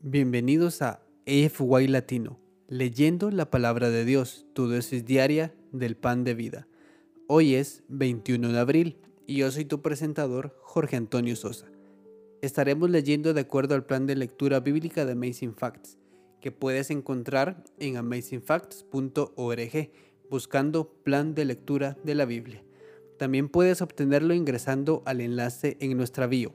Bienvenidos a AFY Latino, leyendo la palabra de Dios, tu dosis diaria del pan de vida. Hoy es 21 de abril y yo soy tu presentador, Jorge Antonio Sosa. Estaremos leyendo de acuerdo al plan de lectura bíblica de Amazing Facts, que puedes encontrar en amazingfacts.org buscando plan de lectura de la Biblia. También puedes obtenerlo ingresando al enlace en nuestra bio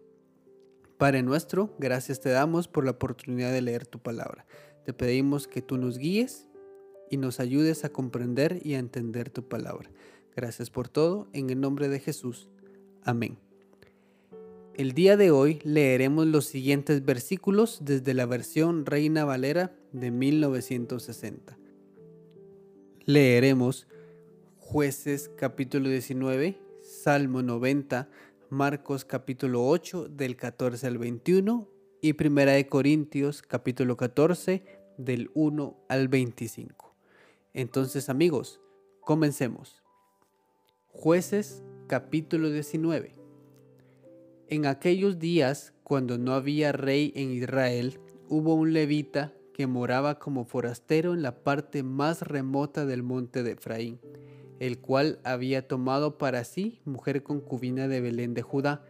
Padre nuestro, gracias te damos por la oportunidad de leer tu palabra. Te pedimos que tú nos guíes y nos ayudes a comprender y a entender tu palabra. Gracias por todo, en el nombre de Jesús. Amén. El día de hoy leeremos los siguientes versículos desde la versión Reina Valera de 1960. Leeremos Jueces capítulo 19, Salmo 90, Marcos capítulo 8 del 14 al 21 y Primera de Corintios capítulo 14 del 1 al 25. Entonces amigos, comencemos. Jueces capítulo 19. En aquellos días, cuando no había rey en Israel, hubo un levita que moraba como forastero en la parte más remota del monte de Efraín el cual había tomado para sí mujer concubina de Belén de Judá,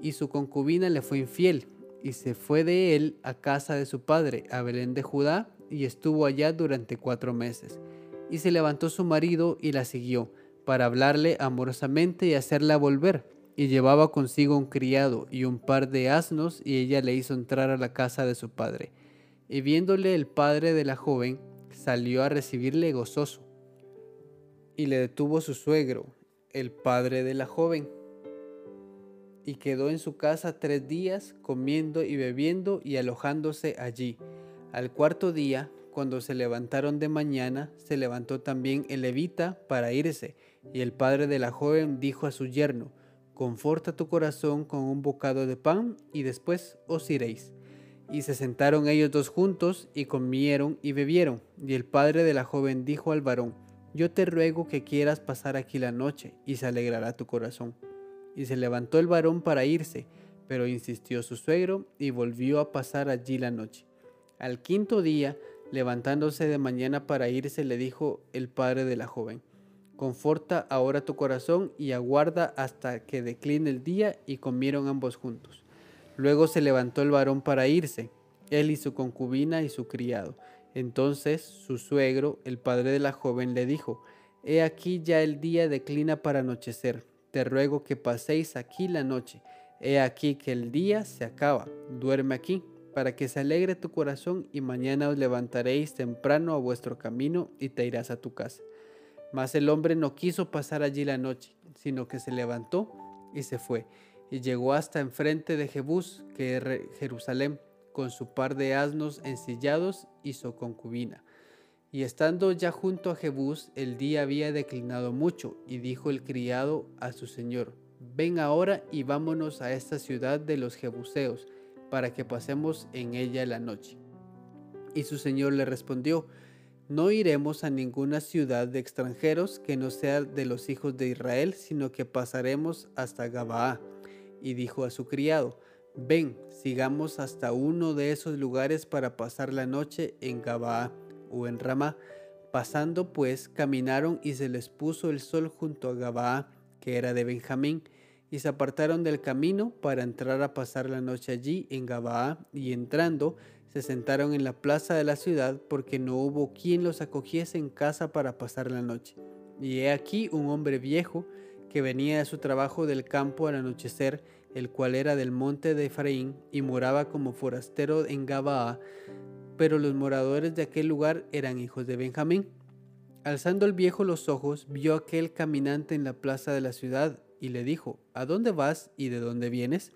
y su concubina le fue infiel, y se fue de él a casa de su padre, a Belén de Judá, y estuvo allá durante cuatro meses. Y se levantó su marido y la siguió, para hablarle amorosamente y hacerla volver. Y llevaba consigo un criado y un par de asnos, y ella le hizo entrar a la casa de su padre. Y viéndole el padre de la joven, salió a recibirle gozoso y le detuvo su suegro, el padre de la joven, y quedó en su casa tres días comiendo y bebiendo y alojándose allí. Al cuarto día, cuando se levantaron de mañana, se levantó también el levita para irse, y el padre de la joven dijo a su yerno, Conforta tu corazón con un bocado de pan y después os iréis. Y se sentaron ellos dos juntos y comieron y bebieron. Y el padre de la joven dijo al varón, yo te ruego que quieras pasar aquí la noche, y se alegrará tu corazón. Y se levantó el varón para irse, pero insistió su suegro y volvió a pasar allí la noche. Al quinto día, levantándose de mañana para irse, le dijo el padre de la joven, Conforta ahora tu corazón y aguarda hasta que decline el día, y comieron ambos juntos. Luego se levantó el varón para irse, él y su concubina y su criado, entonces su suegro, el padre de la joven, le dijo, He aquí ya el día declina para anochecer, te ruego que paséis aquí la noche. He aquí que el día se acaba, duerme aquí, para que se alegre tu corazón y mañana os levantaréis temprano a vuestro camino y te irás a tu casa. Mas el hombre no quiso pasar allí la noche, sino que se levantó y se fue, y llegó hasta enfrente de Jebús, que es Jerusalén con su par de asnos ensillados y su concubina. Y estando ya junto a Jebús, el día había declinado mucho, y dijo el criado a su señor, Ven ahora y vámonos a esta ciudad de los Jebuseos, para que pasemos en ella la noche. Y su señor le respondió, No iremos a ninguna ciudad de extranjeros que no sea de los hijos de Israel, sino que pasaremos hasta Gabaa. Y dijo a su criado, Ven, sigamos hasta uno de esos lugares para pasar la noche en Gabaa o en Ramá. Pasando pues, caminaron y se les puso el sol junto a Gabaa, que era de Benjamín, y se apartaron del camino para entrar a pasar la noche allí en Gabaa, y entrando, se sentaron en la plaza de la ciudad, porque no hubo quien los acogiese en casa para pasar la noche. Y he aquí un hombre viejo, que venía de su trabajo del campo al anochecer, el cual era del monte de Efraín y moraba como forastero en Gabaa, pero los moradores de aquel lugar eran hijos de Benjamín. Alzando el viejo los ojos, vio aquel caminante en la plaza de la ciudad y le dijo, ¿A dónde vas y de dónde vienes?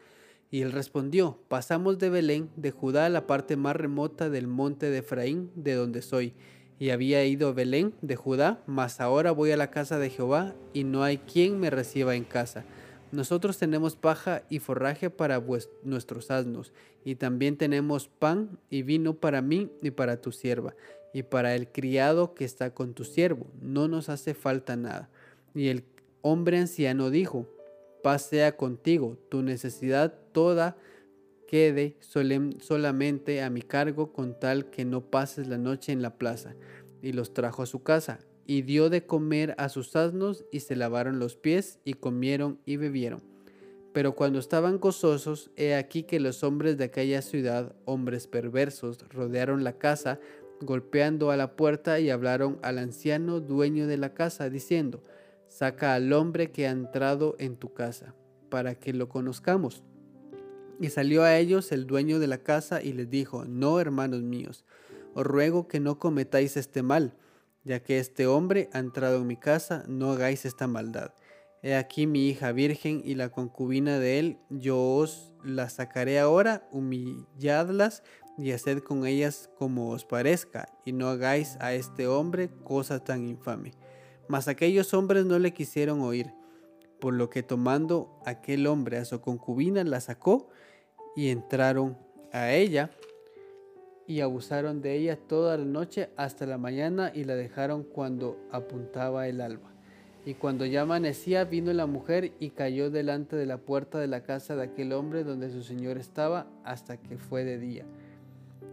Y él respondió, pasamos de Belén, de Judá, a la parte más remota del monte de Efraín, de donde soy. y había ido a Belén de Judá, mas ahora voy a la casa de Jehová y no hay quien me reciba en casa. Nosotros tenemos paja y forraje para nuestros asnos, y también tenemos pan y vino para mí y para tu sierva, y para el criado que está con tu siervo. No nos hace falta nada. Y el hombre anciano dijo, paz sea contigo, tu necesidad toda quede solamente a mi cargo con tal que no pases la noche en la plaza. Y los trajo a su casa, y dio de comer a sus asnos, y se lavaron los pies, y comieron y bebieron. Pero cuando estaban gozosos, he aquí que los hombres de aquella ciudad, hombres perversos, rodearon la casa, golpeando a la puerta y hablaron al anciano dueño de la casa, diciendo, Saca al hombre que ha entrado en tu casa, para que lo conozcamos. Y salió a ellos el dueño de la casa y les dijo, No, hermanos míos, os ruego que no cometáis este mal, ya que este hombre ha entrado en mi casa, no hagáis esta maldad. He aquí mi hija virgen y la concubina de él, yo os la sacaré ahora, humilladlas y haced con ellas como os parezca, y no hagáis a este hombre cosa tan infame. Mas aquellos hombres no le quisieron oír, por lo que tomando aquel hombre a su concubina la sacó y entraron a ella y abusaron de ella toda la noche hasta la mañana y la dejaron cuando apuntaba el alba. Y cuando ya amanecía vino la mujer y cayó delante de la puerta de la casa de aquel hombre donde su señor estaba hasta que fue de día.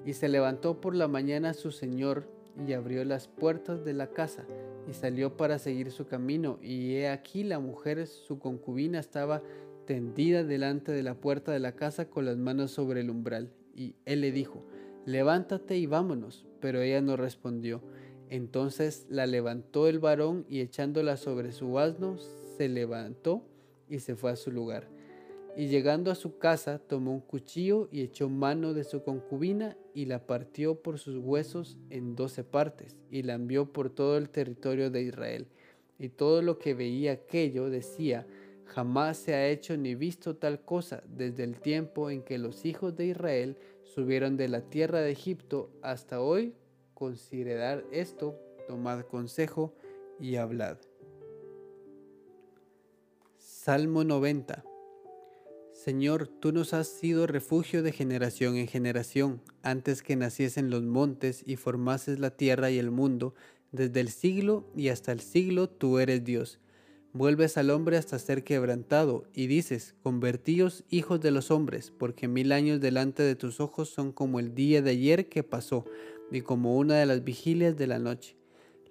Y se levantó por la mañana su señor y abrió las puertas de la casa y salió para seguir su camino. Y he aquí la mujer, su concubina, estaba tendida delante de la puerta de la casa con las manos sobre el umbral. Y él le dijo, levántate y vámonos. Pero ella no respondió. Entonces la levantó el varón y echándola sobre su asno, se levantó y se fue a su lugar. Y llegando a su casa, tomó un cuchillo y echó mano de su concubina y la partió por sus huesos en doce partes y la envió por todo el territorio de Israel. Y todo lo que veía aquello decía, Jamás se ha hecho ni visto tal cosa desde el tiempo en que los hijos de Israel subieron de la tierra de Egipto hasta hoy. Considerad esto, tomad consejo y hablad. Salmo 90 Señor, tú nos has sido refugio de generación en generación, antes que naciesen los montes y formases la tierra y el mundo, desde el siglo y hasta el siglo tú eres Dios Vuelves al hombre hasta ser quebrantado, y dices, convertíos hijos de los hombres, porque mil años delante de tus ojos son como el día de ayer que pasó, y como una de las vigilias de la noche.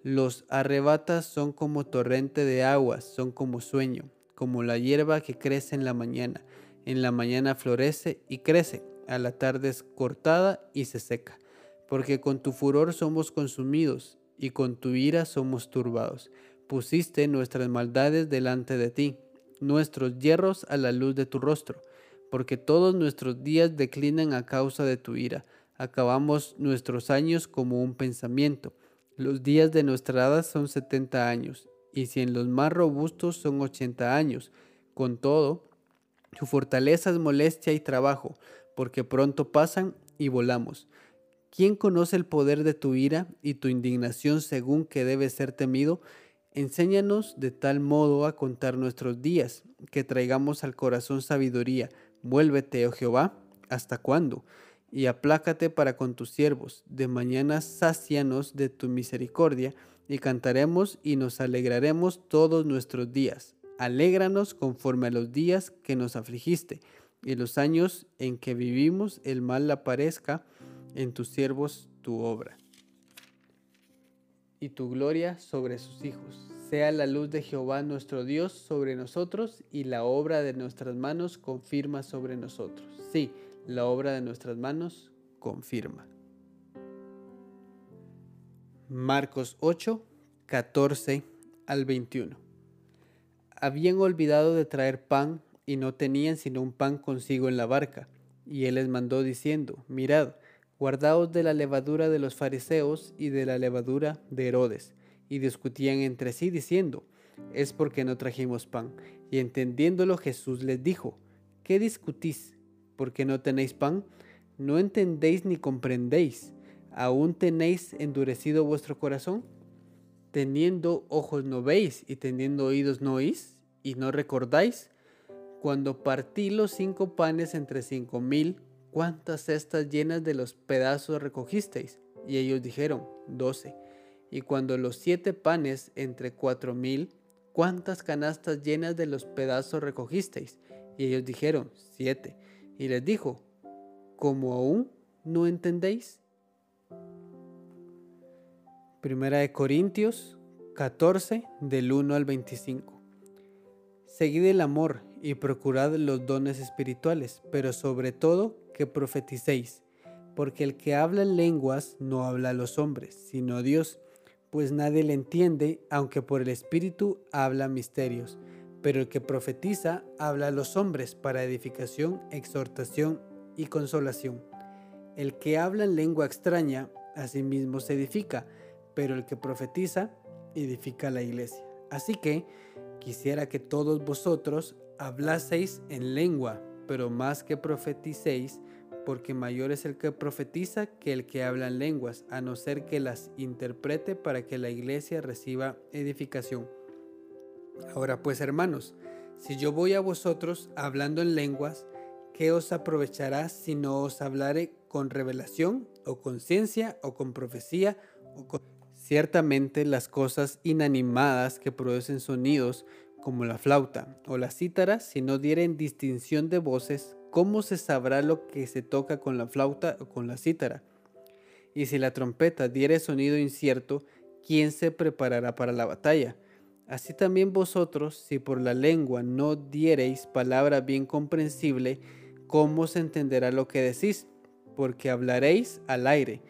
Los arrebatas son como torrente de aguas, son como sueño, como la hierba que crece en la mañana. En la mañana florece y crece, a la tarde es cortada y se seca. Porque con tu furor somos consumidos, y con tu ira somos turbados pusiste nuestras maldades delante de ti, nuestros hierros a la luz de tu rostro, porque todos nuestros días declinan a causa de tu ira. Acabamos nuestros años como un pensamiento. Los días de nuestra edad son setenta años, y si en los más robustos son ochenta años. Con todo, tu fortaleza es molestia y trabajo, porque pronto pasan y volamos. ¿Quién conoce el poder de tu ira y tu indignación según que debe ser temido? Enséñanos de tal modo a contar nuestros días, que traigamos al corazón sabiduría. Vuélvete, oh Jehová, ¿hasta cuándo? Y aplácate para con tus siervos. De mañana sácianos de tu misericordia, y cantaremos y nos alegraremos todos nuestros días. Alégranos conforme a los días que nos afligiste, y los años en que vivimos el mal aparezca en tus siervos tu obra y tu gloria sobre sus hijos. Sea la luz de Jehová nuestro Dios sobre nosotros y la obra de nuestras manos confirma sobre nosotros. Sí, la obra de nuestras manos confirma. Marcos 8, 14 al 21. Habían olvidado de traer pan y no tenían sino un pan consigo en la barca. Y él les mandó diciendo, mirad, guardaos de la levadura de los fariseos y de la levadura de Herodes. Y discutían entre sí diciendo, es porque no trajimos pan. Y entendiéndolo Jesús les dijo, ¿qué discutís? ¿Porque no tenéis pan? ¿No entendéis ni comprendéis? ¿Aún tenéis endurecido vuestro corazón? Teniendo ojos no veis y teniendo oídos no oís y no recordáis. Cuando partí los cinco panes entre cinco mil, ¿cuántas cestas llenas de los pedazos recogisteis? Y ellos dijeron, doce. Y cuando los siete panes entre cuatro mil, ¿cuántas canastas llenas de los pedazos recogisteis? Y ellos dijeron, siete. Y les dijo, ¿cómo aún no entendéis? Primera de Corintios 14 del 1 al 25. Seguid el amor y procurad los dones espirituales, pero sobre todo que profeticéis, porque el que habla en lenguas no habla a los hombres, sino a Dios, pues nadie le entiende, aunque por el Espíritu habla misterios, pero el que profetiza habla a los hombres para edificación, exhortación y consolación. El que habla en lengua extraña, a sí mismo se edifica, pero el que profetiza edifica la iglesia. Así que quisiera que todos vosotros hablaseis en lengua, pero más que profeticéis, porque mayor es el que profetiza que el que habla en lenguas, a no ser que las interprete para que la iglesia reciba edificación. Ahora pues, hermanos, si yo voy a vosotros hablando en lenguas, ¿qué os aprovechará si no os hablare con revelación o con ciencia o con profecía o con Ciertamente las cosas inanimadas que producen sonidos como la flauta o la cítara, si no dieren distinción de voces, ¿cómo se sabrá lo que se toca con la flauta o con la cítara? Y si la trompeta diere sonido incierto, ¿quién se preparará para la batalla? Así también vosotros, si por la lengua no diereis palabra bien comprensible, ¿cómo se entenderá lo que decís? Porque hablaréis al aire.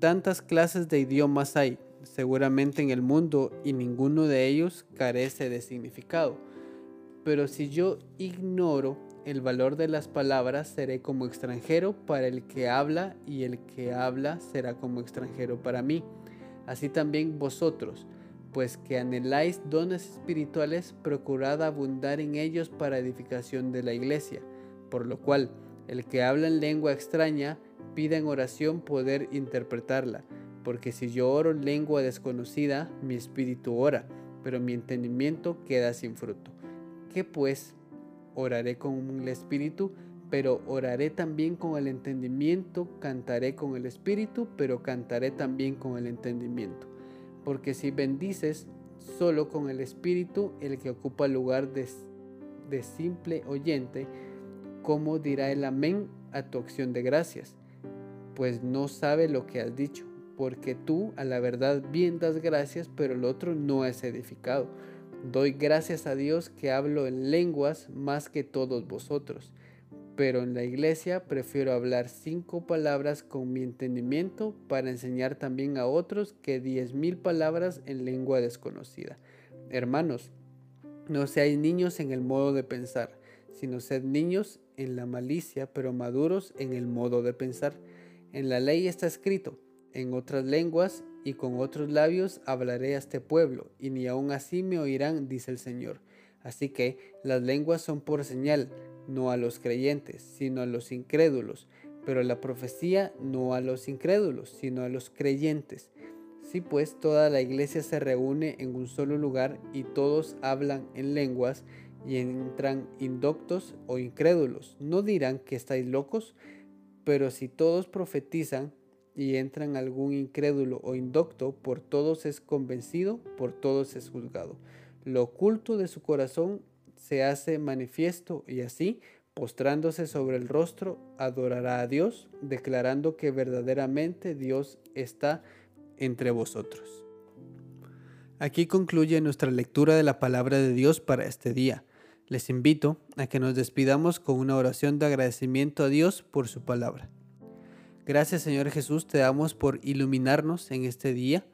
Tantas clases de idiomas hay, seguramente en el mundo y ninguno de ellos carece de significado. Pero si yo ignoro el valor de las palabras, seré como extranjero para el que habla y el que habla será como extranjero para mí. Así también vosotros, pues que anheláis dones espirituales, procurad abundar en ellos para edificación de la iglesia. Por lo cual, el que habla en lengua extraña, pida en oración poder interpretarla porque si yo oro en lengua desconocida, mi espíritu ora, pero mi entendimiento queda sin fruto. ¿Qué pues? Oraré con el espíritu, pero oraré también con el entendimiento, cantaré con el espíritu, pero cantaré también con el entendimiento. Porque si bendices solo con el espíritu, el que ocupa el lugar de, de simple oyente, ¿cómo dirá el amén a tu acción de gracias? Pues no sabe lo que has dicho porque tú a la verdad bien das gracias, pero el otro no es edificado. Doy gracias a Dios que hablo en lenguas más que todos vosotros, pero en la iglesia prefiero hablar cinco palabras con mi entendimiento para enseñar también a otros que diez mil palabras en lengua desconocida. Hermanos, no seáis niños en el modo de pensar, sino sed niños en la malicia, pero maduros en el modo de pensar. En la ley está escrito, en otras lenguas y con otros labios hablaré a este pueblo, y ni aun así me oirán, dice el Señor. Así que las lenguas son por señal, no a los creyentes, sino a los incrédulos, pero la profecía no a los incrédulos, sino a los creyentes. Si pues toda la iglesia se reúne en un solo lugar y todos hablan en lenguas y entran indoctos o incrédulos, no dirán que estáis locos, pero si todos profetizan, y entran algún incrédulo o indocto, por todos es convencido, por todos es juzgado. Lo oculto de su corazón se hace manifiesto y así, postrándose sobre el rostro, adorará a Dios, declarando que verdaderamente Dios está entre vosotros. Aquí concluye nuestra lectura de la palabra de Dios para este día. Les invito a que nos despidamos con una oración de agradecimiento a Dios por su palabra. Gracias Señor Jesús, te damos por iluminarnos en este día.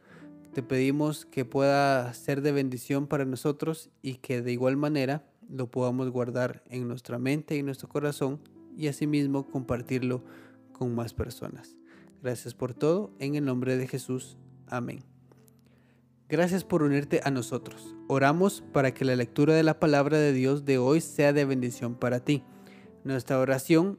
Te pedimos que pueda ser de bendición para nosotros y que de igual manera lo podamos guardar en nuestra mente y nuestro corazón y asimismo compartirlo con más personas. Gracias por todo, en el nombre de Jesús. Amén. Gracias por unirte a nosotros. Oramos para que la lectura de la palabra de Dios de hoy sea de bendición para ti. Nuestra oración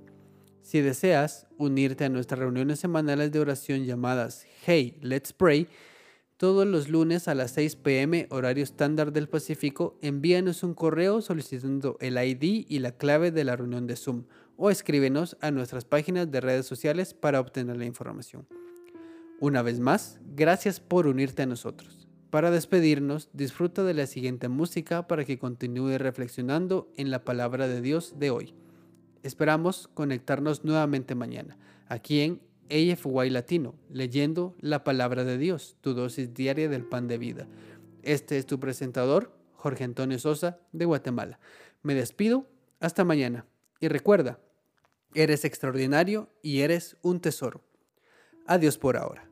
Si deseas unirte a nuestras reuniones semanales de oración llamadas Hey, Let's Pray, todos los lunes a las 6 pm horario estándar del Pacífico, envíanos un correo solicitando el ID y la clave de la reunión de Zoom o escríbenos a nuestras páginas de redes sociales para obtener la información. Una vez más, gracias por unirte a nosotros. Para despedirnos, disfruta de la siguiente música para que continúe reflexionando en la palabra de Dios de hoy. Esperamos conectarnos nuevamente mañana, aquí en AFY Latino, leyendo la palabra de Dios, tu dosis diaria del pan de vida. Este es tu presentador, Jorge Antonio Sosa, de Guatemala. Me despido, hasta mañana. Y recuerda, eres extraordinario y eres un tesoro. Adiós por ahora.